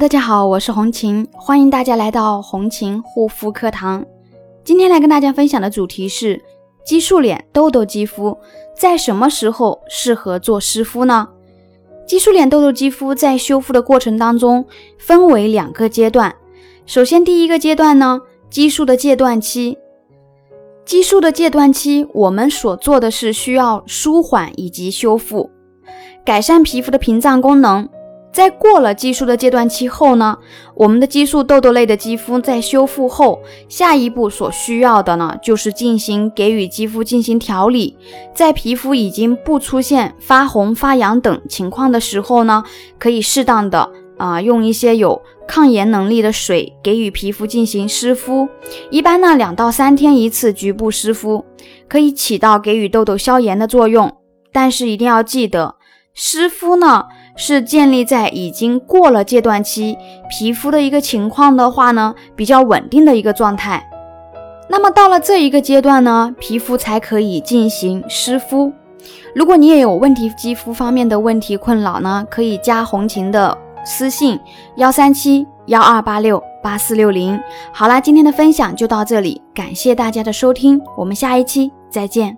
大家好，我是红琴，欢迎大家来到红琴护肤课堂。今天来跟大家分享的主题是激素脸痘痘肌肤在什么时候适合做湿敷呢？激素脸痘痘肌肤在修复的过程当中分为两个阶段。首先，第一个阶段呢，激素的戒断期。激素的戒断期，我们所做的是需要舒缓以及修复，改善皮肤的屏障功能。在过了激素的阶段期后呢，我们的激素痘痘类的肌肤在修复后，下一步所需要的呢，就是进行给予肌肤进行调理。在皮肤已经不出现发红、发痒等情况的时候呢，可以适当的啊，用一些有抗炎能力的水给予皮肤进行湿敷。一般呢，两到三天一次局部湿敷，可以起到给予痘痘消炎的作用。但是一定要记得，湿敷呢。是建立在已经过了戒断期皮肤的一个情况的话呢，比较稳定的一个状态。那么到了这一个阶段呢，皮肤才可以进行湿敷。如果你也有问题肌肤方面的问题困扰呢，可以加红琴的私信幺三七幺二八六八四六零。好啦，今天的分享就到这里，感谢大家的收听，我们下一期再见。